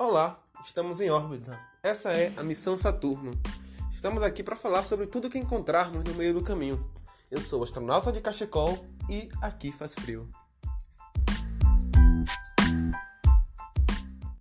Olá, estamos em órbita. Essa é a missão Saturno. Estamos aqui para falar sobre tudo que encontrarmos no meio do caminho. Eu sou astronauta de cachecol e aqui faz frio.